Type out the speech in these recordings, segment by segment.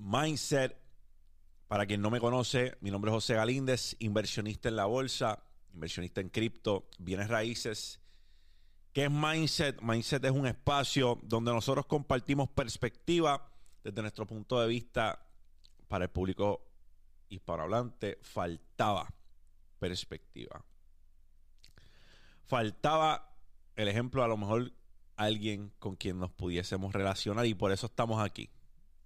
Mindset. Para quien no me conoce, mi nombre es José Galíndez, inversionista en la bolsa, inversionista en cripto, bienes raíces. ¿Qué es Mindset? Mindset es un espacio donde nosotros compartimos perspectiva desde nuestro punto de vista para el público hispanohablante. Faltaba perspectiva. Faltaba el ejemplo, a lo mejor alguien con quien nos pudiésemos relacionar y por eso estamos aquí.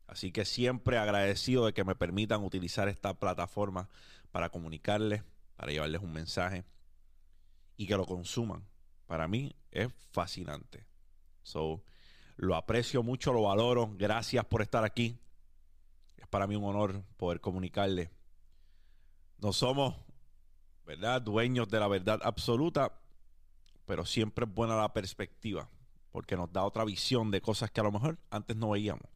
Así que siempre agradecido de que me permitan utilizar esta plataforma para comunicarles, para llevarles un mensaje y que lo consuman. Para mí es fascinante. So, lo aprecio mucho, lo valoro. Gracias por estar aquí. Es para mí un honor poder comunicarles. No somos, ¿verdad?, dueños de la verdad absoluta, pero siempre es buena la perspectiva, porque nos da otra visión de cosas que a lo mejor antes no veíamos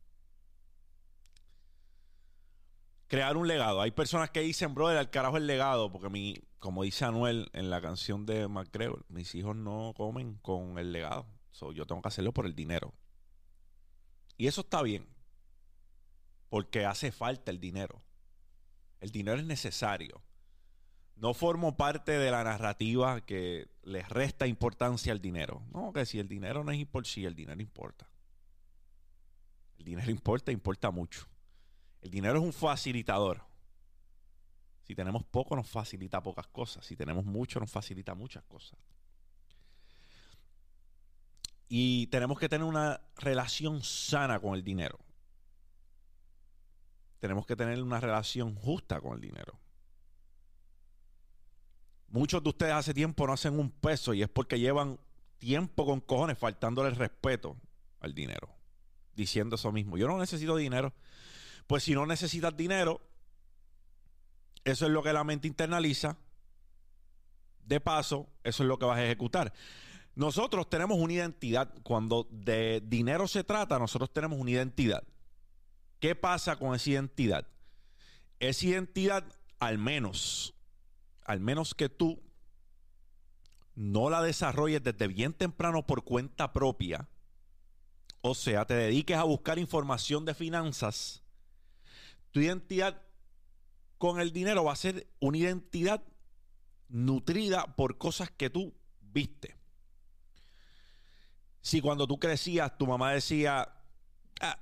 crear un legado. Hay personas que dicen, brother, al carajo el legado, porque mi, como dice Anuel en la canción de McGregor, mis hijos no comen con el legado. yo tengo que hacerlo por el dinero. Y eso está bien, porque hace falta el dinero. El dinero es necesario. No formo parte de la narrativa que les resta importancia al dinero. No, que si el dinero no es importante, el dinero importa. El dinero importa, importa mucho. El dinero es un facilitador. Si tenemos poco, nos facilita pocas cosas. Si tenemos mucho, nos facilita muchas cosas. Y tenemos que tener una relación sana con el dinero. Tenemos que tener una relación justa con el dinero. Muchos de ustedes hace tiempo no hacen un peso y es porque llevan tiempo con cojones faltándole respeto al dinero. Diciendo eso mismo. Yo no necesito dinero. Pues si no necesitas dinero, eso es lo que la mente internaliza. De paso, eso es lo que vas a ejecutar. Nosotros tenemos una identidad. Cuando de dinero se trata, nosotros tenemos una identidad. ¿Qué pasa con esa identidad? Esa identidad, al menos, al menos que tú no la desarrolles desde bien temprano por cuenta propia, o sea, te dediques a buscar información de finanzas, tu identidad con el dinero va a ser una identidad nutrida por cosas que tú viste. Si cuando tú crecías tu mamá decía, ah,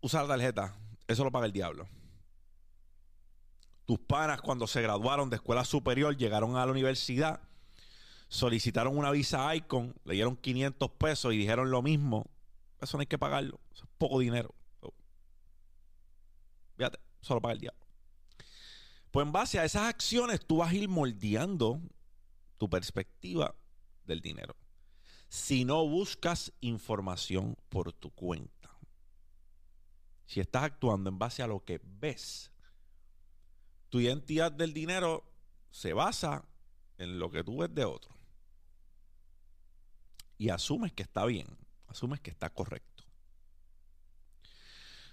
usa la tarjeta, eso lo paga el diablo. Tus panas cuando se graduaron de escuela superior llegaron a la universidad, solicitaron una visa Icon, le dieron 500 pesos y dijeron lo mismo. Eso no hay que pagarlo, eso es poco dinero. Fíjate solo para el diablo. Pues en base a esas acciones tú vas a ir moldeando tu perspectiva del dinero. Si no buscas información por tu cuenta. Si estás actuando en base a lo que ves, tu identidad del dinero se basa en lo que tú ves de otro. Y asumes que está bien, asumes que está correcto.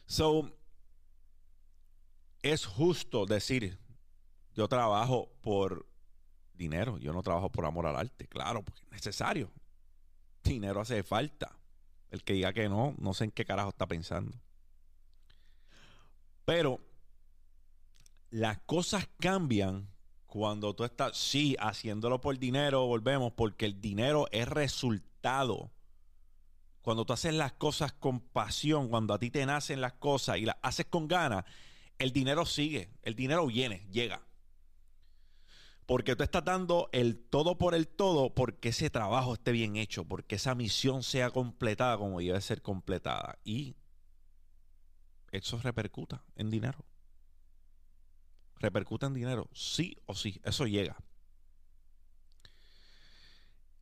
So, es justo decir, yo trabajo por dinero, yo no trabajo por amor al arte, claro, porque es necesario. Dinero hace falta. El que diga que no, no sé en qué carajo está pensando. Pero las cosas cambian cuando tú estás, sí, haciéndolo por dinero, volvemos, porque el dinero es resultado. Cuando tú haces las cosas con pasión, cuando a ti te nacen las cosas y las haces con ganas, el dinero sigue, el dinero viene, llega. Porque tú estás dando el todo por el todo porque ese trabajo esté bien hecho, porque esa misión sea completada como debe ser completada. Y eso repercuta en dinero. Repercuta en dinero, sí o sí, eso llega.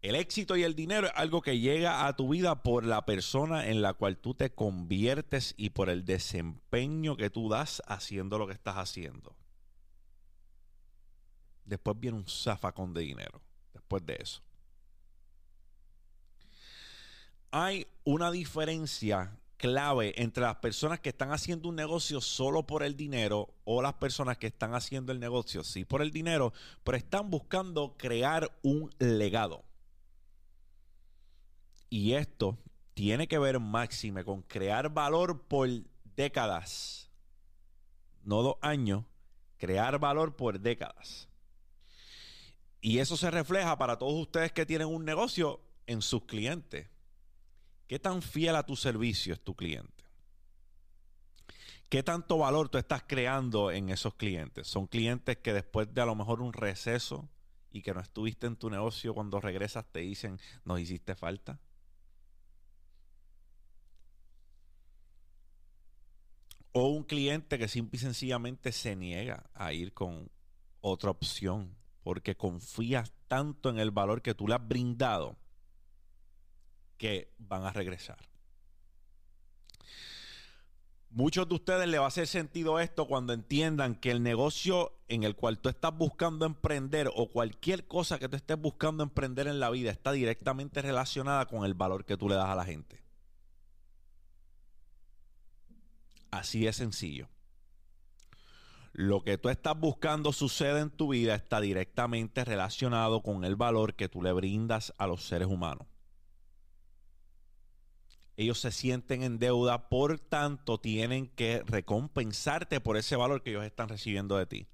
El éxito y el dinero es algo que llega a tu vida por la persona en la cual tú te conviertes y por el desempeño que tú das haciendo lo que estás haciendo. Después viene un zafacón de dinero. Después de eso. Hay una diferencia clave entre las personas que están haciendo un negocio solo por el dinero o las personas que están haciendo el negocio sí por el dinero, pero están buscando crear un legado. Y esto tiene que ver máxime con crear valor por décadas. no dos años, crear valor por décadas. Y eso se refleja para todos ustedes que tienen un negocio en sus clientes. ¿Qué tan fiel a tu servicio es tu cliente? ¿Qué tanto valor tú estás creando en esos clientes? Son clientes que después de a lo mejor un receso y que no estuviste en tu negocio, cuando regresas te dicen, nos hiciste falta. O un cliente que simple y sencillamente se niega a ir con otra opción porque confías tanto en el valor que tú le has brindado que van a regresar. Muchos de ustedes le va a hacer sentido esto cuando entiendan que el negocio en el cual tú estás buscando emprender o cualquier cosa que tú estés buscando emprender en la vida está directamente relacionada con el valor que tú le das a la gente. Así de sencillo lo que tú estás buscando sucede en tu vida está directamente relacionado con el valor que tú le brindas a los seres humanos. Ellos se sienten en deuda, por tanto tienen que recompensarte por ese valor que ellos están recibiendo de ti.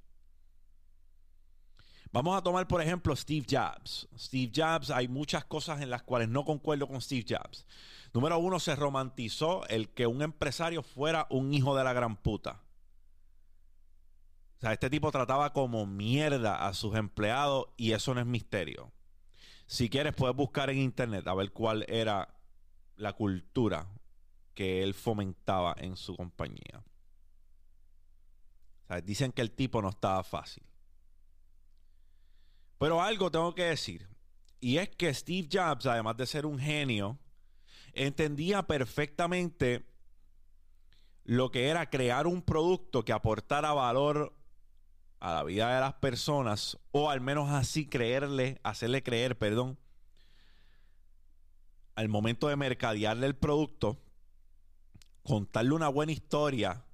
Vamos a tomar, por ejemplo, Steve Jobs. Steve Jobs, hay muchas cosas en las cuales no concuerdo con Steve Jobs. Número uno, se romantizó el que un empresario fuera un hijo de la gran puta. O sea, este tipo trataba como mierda a sus empleados y eso no es misterio. Si quieres, puedes buscar en internet a ver cuál era la cultura que él fomentaba en su compañía. O sea, dicen que el tipo no estaba fácil. Pero algo tengo que decir. Y es que Steve Jobs, además de ser un genio, entendía perfectamente lo que era crear un producto que aportara valor a la vida de las personas, o al menos así creerle, hacerle creer, perdón, al momento de mercadearle el producto, contarle una buena historia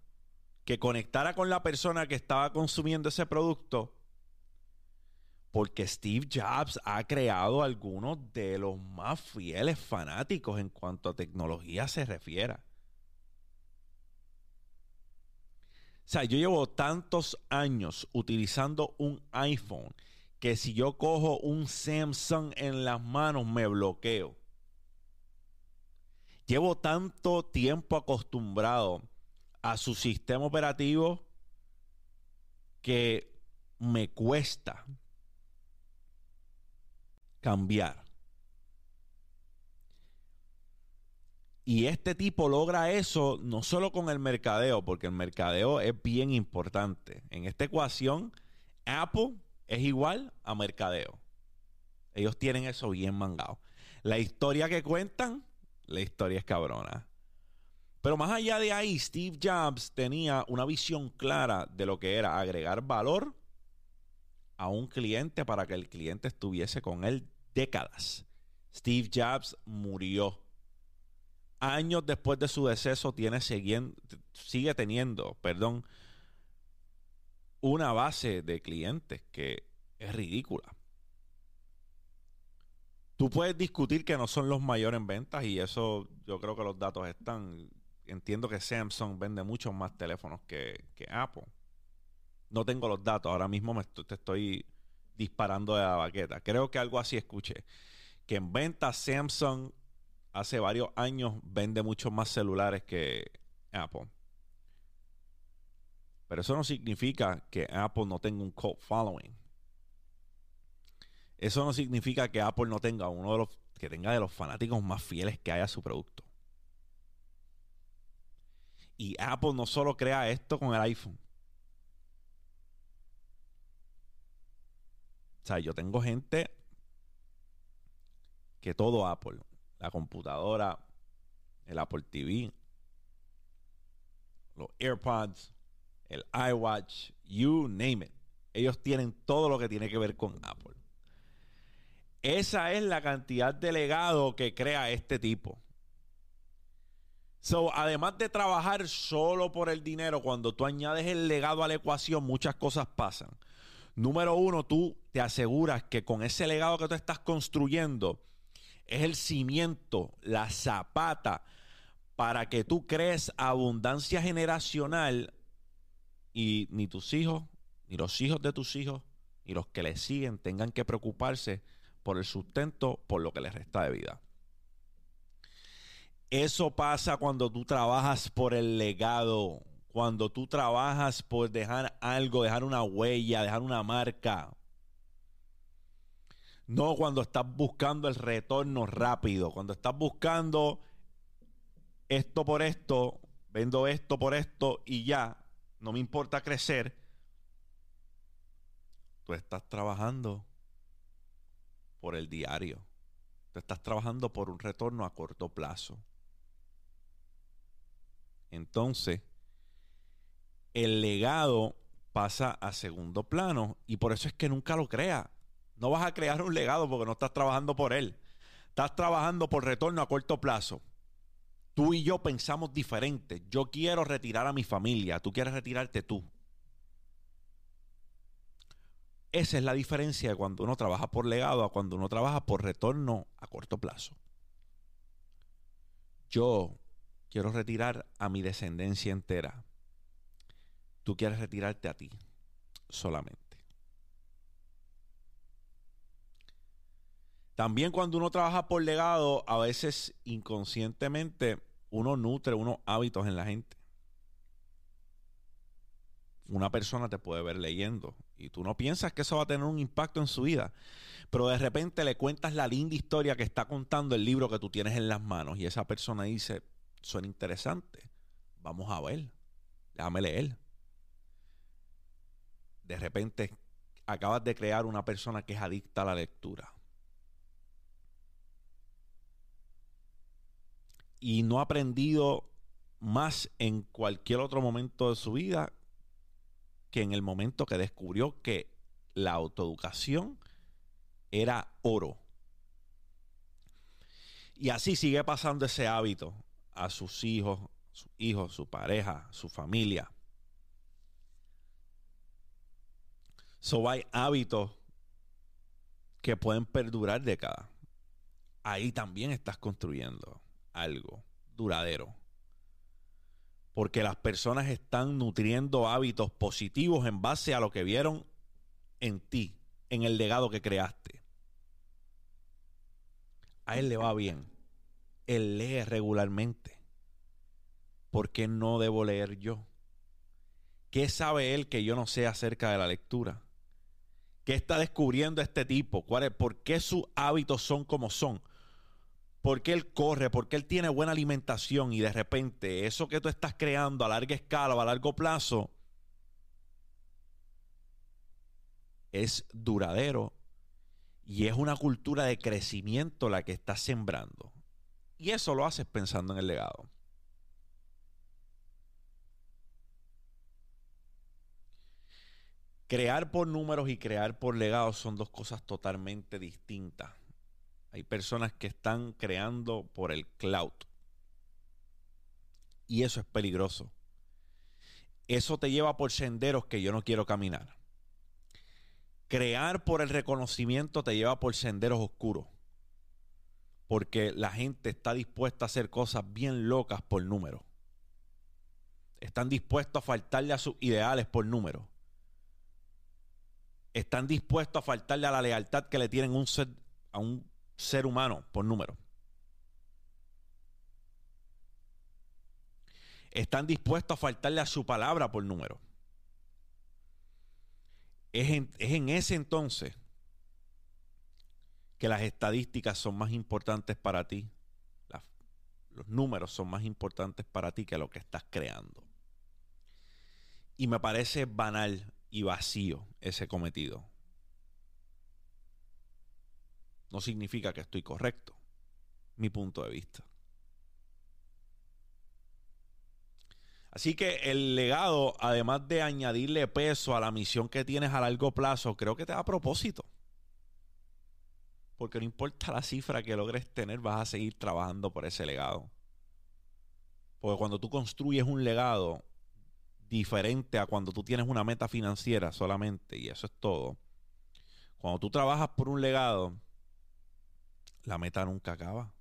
que conectara con la persona que estaba consumiendo ese producto, porque Steve Jobs ha creado algunos de los más fieles fanáticos en cuanto a tecnología se refiere. O sea, yo llevo tantos años utilizando un iPhone que si yo cojo un Samsung en las manos me bloqueo. Llevo tanto tiempo acostumbrado a su sistema operativo que me cuesta cambiar. Y este tipo logra eso no solo con el mercadeo, porque el mercadeo es bien importante. En esta ecuación, Apple es igual a mercadeo. Ellos tienen eso bien mangado. La historia que cuentan, la historia es cabrona. Pero más allá de ahí, Steve Jobs tenía una visión clara de lo que era agregar valor a un cliente para que el cliente estuviese con él décadas. Steve Jobs murió años después de su deceso tiene sigue teniendo, perdón, una base de clientes que es ridícula. Tú puedes discutir que no son los mayores en ventas y eso yo creo que los datos están. Entiendo que Samsung vende muchos más teléfonos que, Apple. No tengo los datos, ahora mismo me te estoy disparando de la baqueta. Creo que algo así escuché. Que en ventas Samsung hace varios años vende muchos más celulares que Apple. Pero eso no significa que Apple no tenga un cult following. Eso no significa que Apple no tenga uno de los que tenga de los fanáticos más fieles que haya a su producto. Y Apple no solo crea esto con el iPhone. O sea, yo tengo gente que todo Apple, la computadora, el Apple TV, los AirPods, el iWatch, you name it. Ellos tienen todo lo que tiene que ver con Apple. Esa es la cantidad de legado que crea este tipo. So, además de trabajar solo por el dinero, cuando tú añades el legado a la ecuación, muchas cosas pasan. Número uno, tú te aseguras que con ese legado que tú estás construyendo, es el cimiento, la zapata para que tú crees abundancia generacional y ni tus hijos, ni los hijos de tus hijos, ni los que le siguen tengan que preocuparse por el sustento, por lo que les resta de vida. Eso pasa cuando tú trabajas por el legado, cuando tú trabajas por dejar algo, dejar una huella, dejar una marca. No cuando estás buscando el retorno rápido, cuando estás buscando esto por esto, vendo esto por esto y ya, no me importa crecer. Tú estás trabajando por el diario. Tú estás trabajando por un retorno a corto plazo. Entonces, el legado pasa a segundo plano y por eso es que nunca lo creas. No vas a crear un legado porque no estás trabajando por él. Estás trabajando por retorno a corto plazo. Tú y yo pensamos diferente. Yo quiero retirar a mi familia. Tú quieres retirarte tú. Esa es la diferencia de cuando uno trabaja por legado a cuando uno trabaja por retorno a corto plazo. Yo quiero retirar a mi descendencia entera. Tú quieres retirarte a ti solamente. También cuando uno trabaja por legado, a veces inconscientemente uno nutre unos hábitos en la gente. Una persona te puede ver leyendo y tú no piensas que eso va a tener un impacto en su vida, pero de repente le cuentas la linda historia que está contando el libro que tú tienes en las manos y esa persona dice, suena interesante, vamos a ver, déjame leer. De repente acabas de crear una persona que es adicta a la lectura. y no ha aprendido más en cualquier otro momento de su vida que en el momento que descubrió que la autoeducación era oro. Y así sigue pasando ese hábito a sus hijos, sus hijos, su pareja, su familia. So hay hábitos que pueden perdurar décadas. Ahí también estás construyendo algo duradero. Porque las personas están nutriendo hábitos positivos en base a lo que vieron en ti, en el legado que creaste. A él le va bien. Él lee regularmente. ¿Por qué no debo leer yo? ¿Qué sabe él que yo no sé acerca de la lectura? ¿Qué está descubriendo este tipo? ¿Cuál es, ¿Por qué sus hábitos son como son? porque él corre, porque él tiene buena alimentación y de repente eso que tú estás creando a larga escala o a largo plazo es duradero y es una cultura de crecimiento la que estás sembrando. Y eso lo haces pensando en el legado. Crear por números y crear por legados son dos cosas totalmente distintas. Hay personas que están creando por el cloud. Y eso es peligroso. Eso te lleva por senderos que yo no quiero caminar. Crear por el reconocimiento te lleva por senderos oscuros. Porque la gente está dispuesta a hacer cosas bien locas por número. Están dispuestos a faltarle a sus ideales por número. Están dispuestos a faltarle a la lealtad que le tienen un a un ser humano por número. Están dispuestos a faltarle a su palabra por número. Es en, ese entonces que las estadísticas son más importantes para ti. los números son más importantes para ti que lo que estás creando. Y me parece banal y vacío ese cometido no significa que estoy correcto. Mi punto de vista. Así que el legado, además de añadirle peso a la misión que tienes a largo plazo, creo que te da propósito. Porque no importa la cifra que logres tener, vas a seguir trabajando por ese legado. Porque cuando tú construyes un legado diferente a cuando tú tienes una meta financiera solamente, y eso es todo, cuando tú trabajas por un legado, la meta nunca acaba.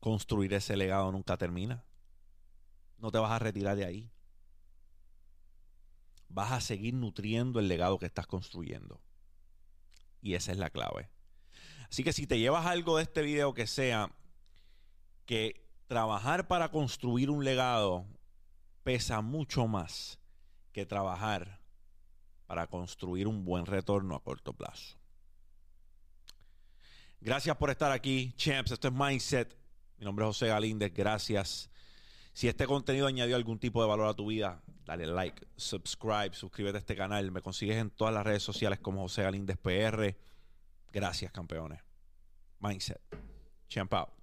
Construir ese legado nunca termina. No te vas a retirar de ahí. vas a seguir nutriendo el legado que estás construyendo. Y esa es la clave. Así que si te llevas algo de este video que sea que trabajar para construir un legado pesa mucho más que trabajar para construir un buen retorno a corto plazo. Gracias por estar aquí, champs. Esto es Mindset. Mi nombre es José Galíndez. Gracias. Si este contenido añadió algún tipo de valor a tu vida, dale like, subscribe, suscríbete a este canal. Me consigues en todas las redes sociales como José Galíndez PR. Gracias, campeones. Mindset. Champ out.